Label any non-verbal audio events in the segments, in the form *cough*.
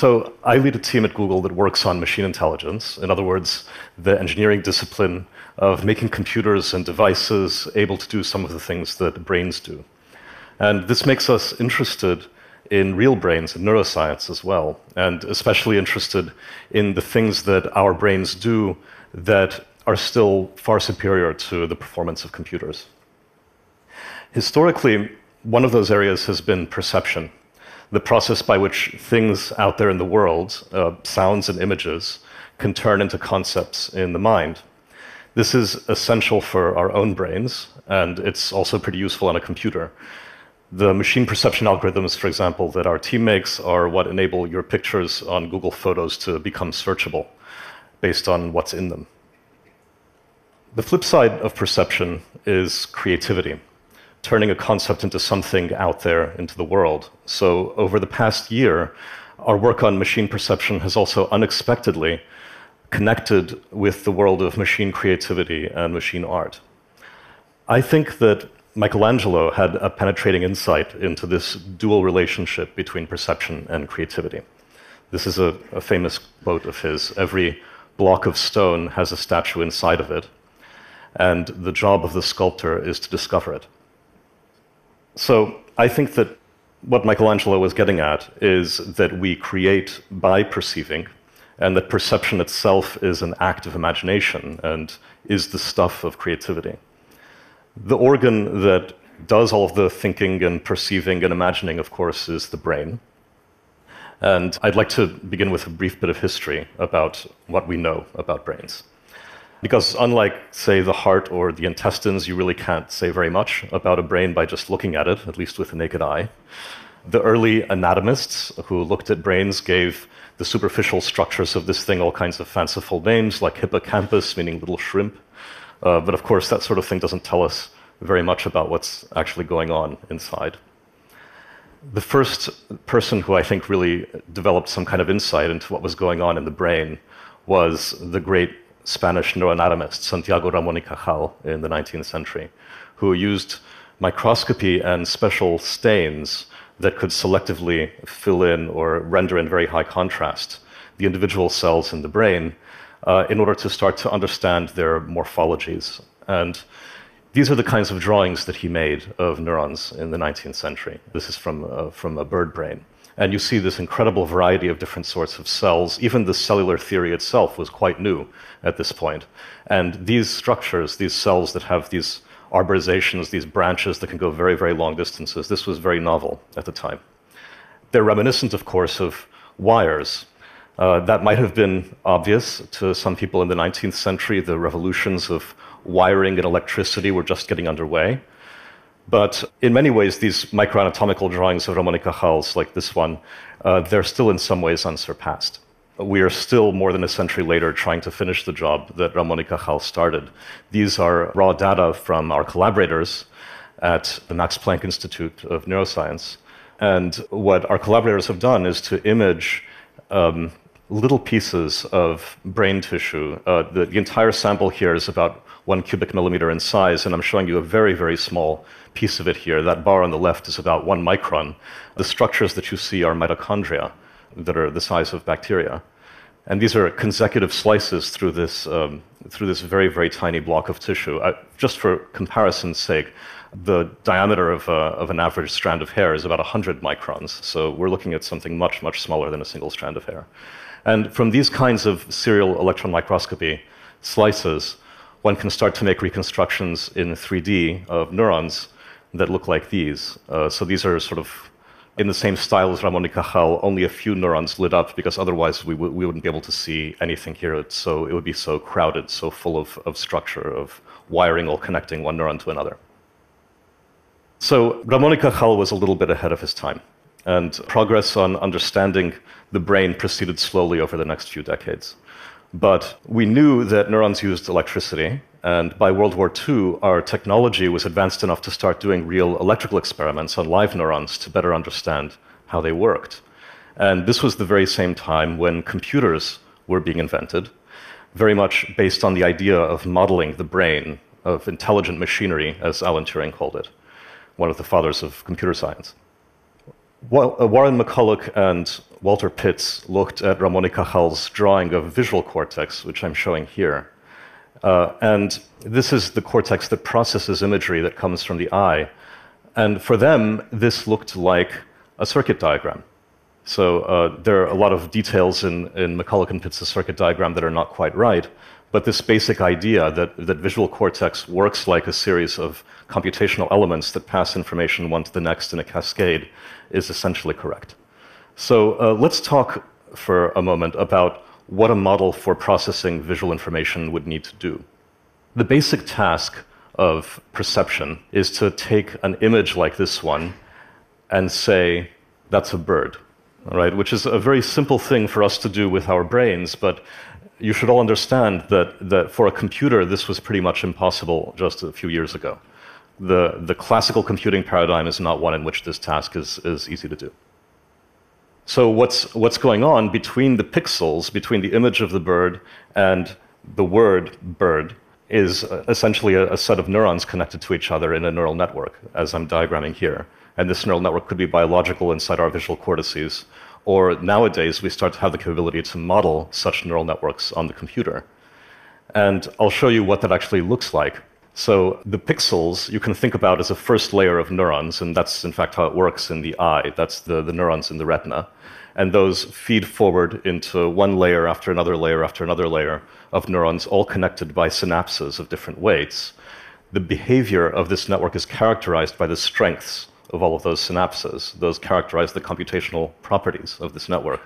So, I lead a team at Google that works on machine intelligence. In other words, the engineering discipline of making computers and devices able to do some of the things that brains do. And this makes us interested in real brains and neuroscience as well, and especially interested in the things that our brains do that are still far superior to the performance of computers. Historically, one of those areas has been perception, the process by which things out there in the world, uh, sounds and images, can turn into concepts in the mind. This is essential for our own brains, and it's also pretty useful on a computer. The machine perception algorithms, for example, that our team makes are what enable your pictures on Google Photos to become searchable based on what's in them. The flip side of perception is creativity, turning a concept into something out there into the world. So, over the past year, our work on machine perception has also unexpectedly connected with the world of machine creativity and machine art. I think that Michelangelo had a penetrating insight into this dual relationship between perception and creativity. This is a, a, famous quote of his Every block of stone has a statue inside of it, and the job of the sculptor is to discover it. So I think that what Michelangelo was getting at is that we create by perceiving, and that perception itself is an act of imagination and is the stuff of creativity. The organ that does all of the thinking and perceiving and imagining, of course, is the brain. And I'd like to begin with a brief bit of history about what we know about brains. Because, unlike, say, the heart or the intestines, you really can't say very much about a brain by just looking at it, at least with the naked eye. The early anatomists who looked at brains gave the superficial structures of this thing all kinds of fanciful names, like hippocampus, meaning little shrimp, uh, but of course, that sort of thing doesn't tell us very much about what's actually going on inside. The first person who I think really developed some kind of insight into what was going on in the brain was the great Spanish neuroanatomist Santiago Ramon y Cajal in the 19th century, who used microscopy and special stains that could selectively fill in or render in very high contrast the individual cells in the brain uh, in order to start to understand their morphologies. And these are the kinds of drawings that he made of neurons in the 19th century. This is from, uh, from a bird brain. And you see this incredible variety of different sorts of cells. Even the cellular theory itself was quite new at this point. And these structures, these cells that have these arborizations, these branches that can go very, very long distances, this was very novel at the time. They're reminiscent, of course, of wires uh, that might have been obvious to some people in the 19th century. The revolutions of wiring and electricity were just getting underway. But in many ways, these microanatomical drawings of Ramon y Cajal's, like this one, uh, they're still in some ways unsurpassed. We are still more than a century later trying to finish the job that Ramon y Cajal started. These are raw data from our collaborators at the Max Planck Institute of Neuroscience. And what our collaborators have done is to image um, little pieces of brain tissue. Uh, the, the, entire sample here is about one cubic millimeter in size, and I'm showing you a very, very small piece of it here. That bar on the left is about one micron. The structures that you see are mitochondria that are the size of bacteria. And these are consecutive slices through this, um, through this very, very tiny block of tissue. Uh, just for comparison's sake, the diameter of, uh, of an average strand of hair is about 100 microns. So we're looking at something much, much smaller than a single strand of hair. And from these kinds of serial electron microscopy slices, one can start to make reconstructions in 3D of neurons that look like these. Uh, so these are sort of in the same style as Ramon y Cajal, only a few neurons lit up because otherwise we, we wouldn't be able to see anything here. So it would be so crowded, so full of, of structure, of wiring all connecting one neuron to another. So Ramon y Cajal was a little bit ahead of his time, and progress on understanding the brain proceeded slowly over the next few decades. But we knew that neurons used electricity, and by World War II, our technology was advanced enough to start doing real electrical experiments on live neurons to better understand how they worked. And this was the very same time when computers were being invented, very much based on the idea of modeling the brain, of intelligent machinery, as Alan Turing called it, one of the fathers of computer science. Warren McCulloch and Walter Pitts looked at Ramon y Cajal's drawing of visual cortex, which I'm showing here. Uh, and this is the cortex that processes imagery that comes from the eye. And for them, this looked like a circuit diagram. So uh, there are a lot of details in, in McCulloch and Pitts' circuit diagram that are not quite right. But this basic idea that, that visual cortex works like a series of computational elements that pass information one to the next in a cascade is essentially correct. So uh, let's talk for a moment about what a model for processing visual information would need to do. The basic task of perception is to take an image like this one and say, that's a bird, right? Which is a very simple thing for us to do with our brains, but you should all understand that, that for a computer, this was pretty much impossible just a few years ago. The, the classical computing paradigm is not one in which this task is, is easy to do. So what's, what's going on between the pixels, between the image of the bird and the word bird, is uh, essentially a, a, set of neurons connected to each other in a neural network, as I'm diagramming here. And this neural network could be biological inside our visual cortices, or nowadays we start to have the capability to model such neural networks on the computer. And I'll show you what that actually looks like. So the pixels you can think about as a first layer of neurons, and that's in fact how it works in the eye. That's the, the neurons in the retina and those feed forward into one layer after another layer after another layer of neurons, all connected by synapses of different weights. The behavior of this network is characterized by the strengths of all of those synapses. Those characterize the computational properties of this network.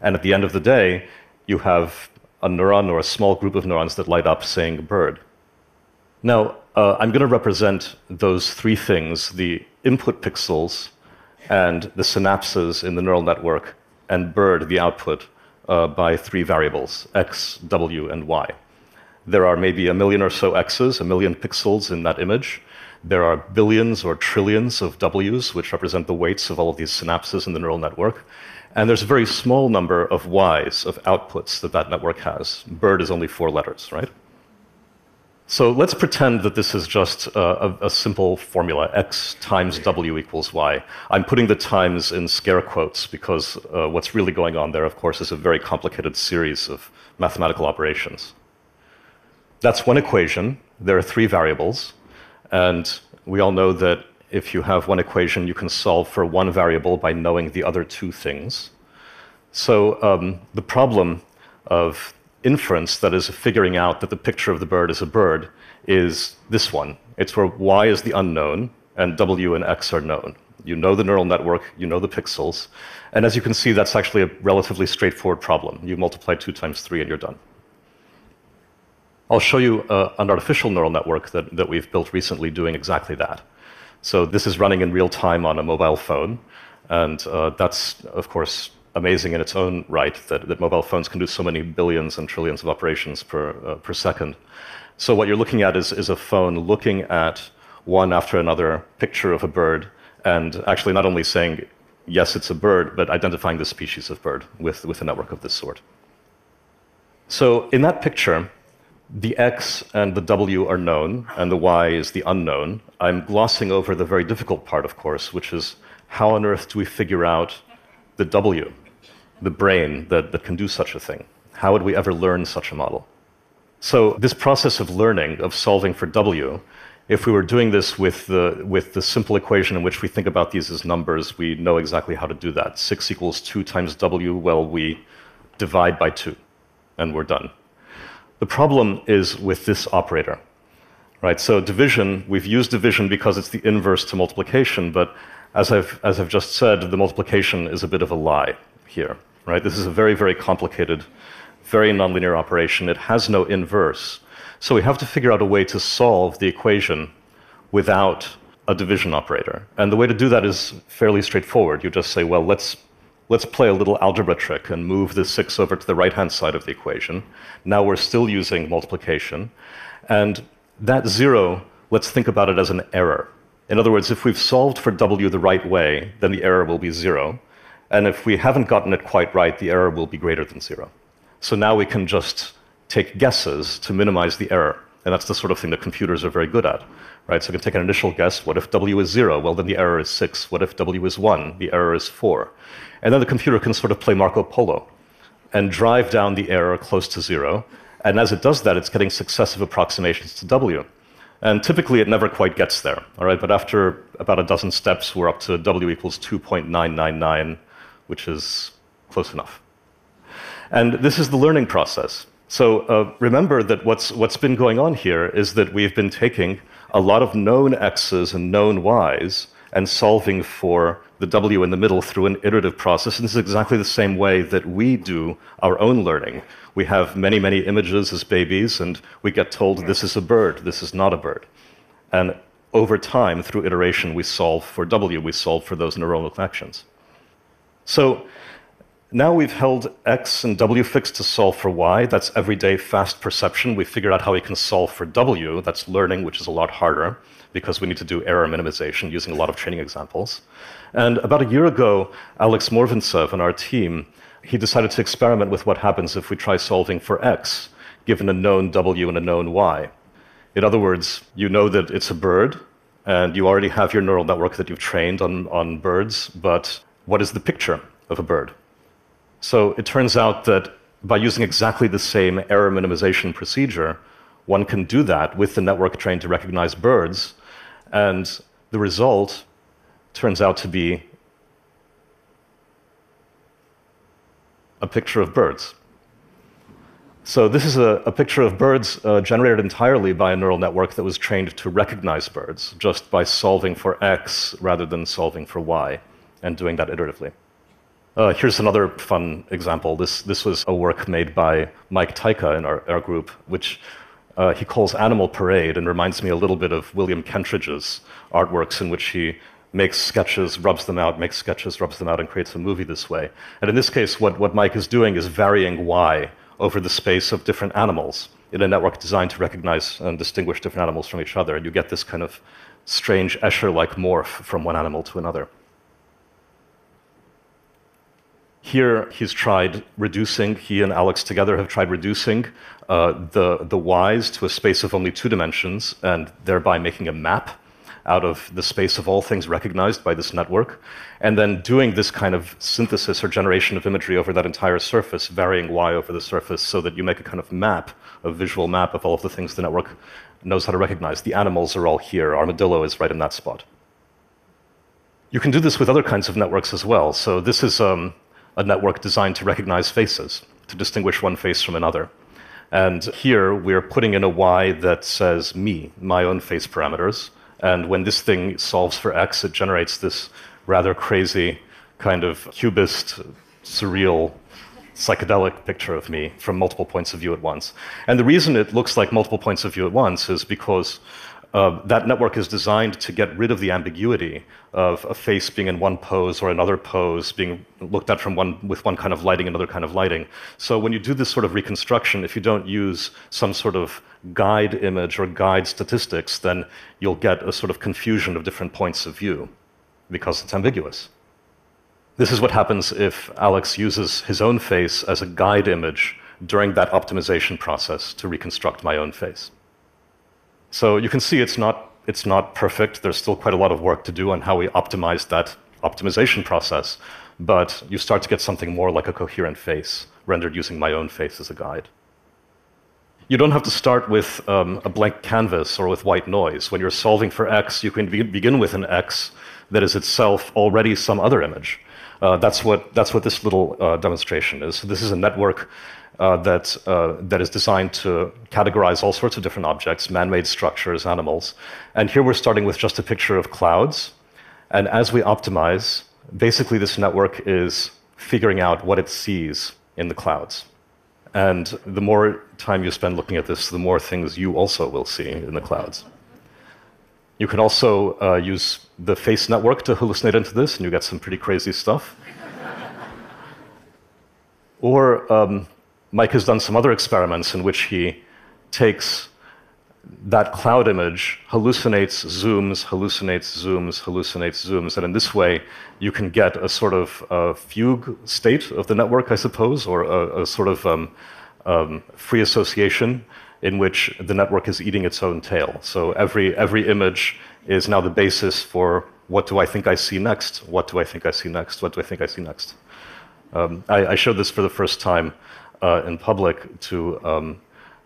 And at the end of the day, you have a neuron or a small group of neurons that light up saying bird. Now, uh, I'm going to represent those three things the input pixels and the synapses in the neural network and bird the output uh, by three variables, x, w, and y. There are maybe a million or so x's, a million pixels in that image. There are billions or trillions of w's, which represent the weights of all of these synapses in the neural network. And there's a very small number of y's, of outputs that that network has. Bird is only four letters, right? So let's pretend that this is just a, a, simple formula, x times w equals y. I'm putting the times in scare quotes because uh, what's really going on there, of course, is a very complicated series of mathematical operations. That's one equation. There are three variables. And we all know that if you have one equation, you can solve for one variable by knowing the other two things. So um, the problem of inference that is figuring out that the picture of the bird is a bird is this one. It's where y is the unknown and w and x are known. You know the neural network, you know the pixels, and as you can see, that's actually a relatively straightforward problem. You multiply 2 times 3 and you're done. I'll show you uh, an artificial neural network that, that we've built recently doing exactly that. So this is running in real time on a mobile phone, and uh, that's, of course, amazing in its own right that, that mobile phones can do so many billions and trillions of operations per, uh, per second. So, what you're looking at is, is a phone looking at one after another picture of a bird and actually not only saying, yes, it's a bird, but identifying the species of bird with, with a network of this sort. So, in that picture, the X and the W are known, and the Y is the unknown. I'm glossing over the very difficult part, of course, which is how on earth do we figure out the W? The brain that, that can do such a thing? How would we ever learn such a model? So, this process of learning, of solving for W, if we were doing this with the, with the simple equation in which we think about these as numbers, we know exactly how to do that. 6 equals 2 times W, well, we divide by 2, and we're done. The problem is with this operator. Right, so division, we've used division because it's the inverse to multiplication, but as I've, as I've just said, the multiplication is a bit of a lie here right? This is a very, very complicated, very nonlinear operation. It has no inverse. So we have to figure out a way to solve the equation without a division operator. And the way to do that is fairly straightforward. You just say, well, let's, let's play a little algebra trick and move this 6 over to the right hand side of the equation. Now we're still using multiplication. And that 0, let's think about it as an error. In other words, if we've solved for w the right way, then the error will be 0. And if we haven't gotten it quite right, the error will be greater than zero. So now we can just take guesses to minimize the error. And that's the sort of thing that computers are very good at. right? So I can take an initial guess. What if W is zero? Well, then the error is six. What if W is one? The error is four. And then the computer can sort of play Marco Polo and drive down the error close to zero. And as it does that, it's getting successive approximations to W. And typically it never quite gets there, all right? But after about a dozen steps, we're up to W equals 2.999, which is close enough. And this is the learning process. So uh, remember that what's, what's been going on here is that we've been taking a lot of known x's and known y's and solving for the w in the middle through an iterative process. And this is exactly the same way that we do our own learning. We have many, many images as babies, and we get told this is a bird, this is not a bird. And over time, through iteration, we solve for w, we solve for those neuronal connections. So now we've held x and w fixed to solve for y. That's everyday fast perception. We figured out how we can solve for w. That's learning, which is a lot harder because we need to do error minimization using a lot of training examples. And about a year ago, Alex Mordvintsev and our team, he decided to experiment with what happens if we try solving for x, given a known w and a known y. In other words, you know that it's a bird, and you already have your neural network that you've trained on, on birds, but what is the picture of a bird? So it turns out that by using exactly the same error minimization procedure, one can do that with the network trained to recognize birds, and the result turns out to be a picture of birds. So, this is a, a picture of birds uh, generated entirely by a neural network that was trained to recognize birds just by solving for x rather than solving for y and doing that iteratively. Uh, here's another fun example. This, this was a work made by Mike Tyka in our, our group, which uh, he calls Animal Parade and reminds me a little bit of William Kentridge's artworks, in which he makes sketches, rubs them out, makes sketches, rubs them out, and creates a movie this way. And in this case, what, what Mike is doing is varying Y over the space of different animals in a network designed to recognize and distinguish different animals from each other. And you get this kind of strange Escher like morph from one animal to another. Here, he's tried reducing, he and Alex together have tried reducing uh, the, the y's to a space of only two dimensions, and thereby making a map out of the space of all things recognized by this network, and then doing this kind of synthesis or generation of imagery over that entire surface, varying y over the surface, so that you make a kind of map, a visual map of all of the things the network knows how to recognize. The animals are all here, armadillo is right in that spot. You can do this with other kinds of networks as well. So, this is um, a network designed to recognize faces, to distinguish one face from another. And here we're putting in a Y that says me, my own face parameters. And when this thing solves for X, it generates this rather crazy kind of cubist, surreal, psychedelic picture of me from multiple points of view at once. And the reason it looks like multiple points of view at once is because uh, that network is designed to get rid of the ambiguity of a face being in one pose or another pose being looked at from one with one kind of lighting another kind of lighting. So when you do this sort of reconstruction if you don't use some sort of guide image or guide statistics then you'll get a sort of confusion of different points of view because it's ambiguous. This is what happens if alex uses his own face as a guide image during that optimization process to reconstruct my own face so you can see it's not, it's not perfect. There's still quite a lot of work to do on how we optimize that optimization process. But you start to get something more like a coherent face, rendered using my own face as a guide. You don't have to start with um, a blank canvas or with white noise. When you're solving for x, you can be- begin with an x that is itself already some other image. Uh, that's, what, that's what this little uh, demonstration is. So this is a network uh, that, uh, that is designed to categorize all sorts of different objects, man made structures, animals. And here we're starting with just a picture of clouds. And as we optimize, basically this network is figuring out what it sees in the clouds. And the more time you spend looking at this, the more things you also will see in the clouds. You can also uh, use the face network to hallucinate into this, and you get some pretty crazy stuff. *laughs* or um, Mike has done some other experiments in which he takes that cloud image, hallucinates, zooms, hallucinates, zooms, hallucinates, zooms, and in this way you can get a sort of uh, fugue state of the network, I suppose, or a, a sort of um, um, free association in which the network is eating its own tail. So every, every image is now the basis for what do I think I see next? What do I think I see next? What do I think I see next? Um, I, I, showed this for the first time uh, in public to, um,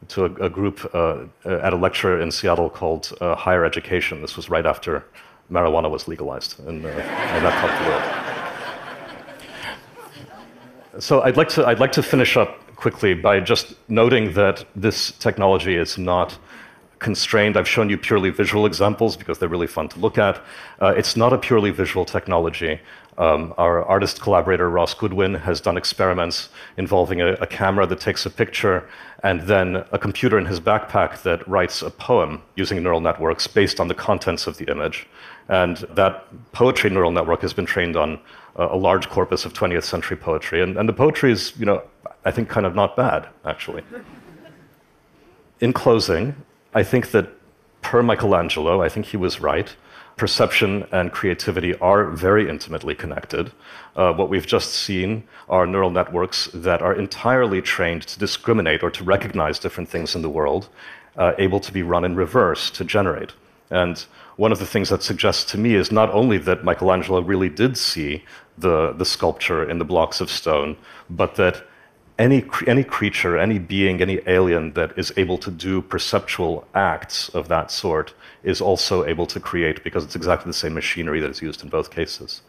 to a, a group uh, at a lecture in Seattle called uh, Higher Education. This was right after marijuana was legalized in, uh, in that part of the world. So I'd like, to, I'd like to finish up quickly by just noting that this technology is not constrained. I've shown you purely visual examples because they're really fun to look at. Uh, it's not a purely visual technology. Um, our artist collaborator Ross Goodwin has done experiments involving a, a, camera that takes a picture and then a computer in his backpack that writes a poem using neural networks based on the contents of the image. And that poetry neural network has been trained on a, large corpus of 20th century poetry. And, and the poetry is, you know, I think kind of not bad, actually. In closing, I think that per Michelangelo, I think he was right perception and creativity are very intimately connected. Uh, what we've just seen are neural networks that are entirely trained to discriminate or to recognize different things in the world, uh, able to be run in reverse to generate. And one of the things that suggests to me is not only that Michelangelo really did see the, the sculpture in the blocks of stone, but that any, any creature, any being, any alien that is able to do perceptual acts of that sort is also able to create because it's exactly the same machinery that is used in both cases.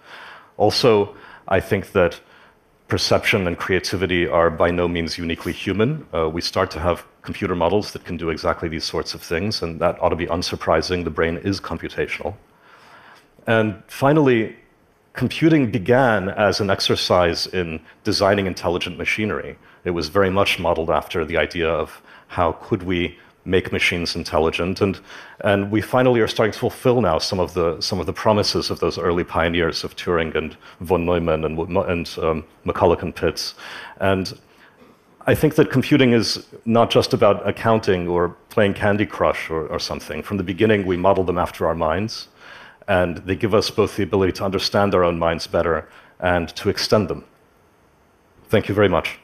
Also, I think that perception and creativity are by no means uniquely human. Uh, we start to have computer models that can do exactly these sorts of things, and that ought to be unsurprising. The brain is computational. And finally, computing began as an exercise in designing intelligent machinery. It was very much modeled after the idea of how could we make machines intelligent, and and we finally are starting to fulfill now some of the some of the promises of those early pioneers of Turing and von Neumann and and um, McCulloch and Pitts, and I think that computing is not just about accounting or playing Candy Crush or, or something. From the beginning, we model them after our minds and they give us both the ability to understand our own minds better and to extend them. Thank you very much.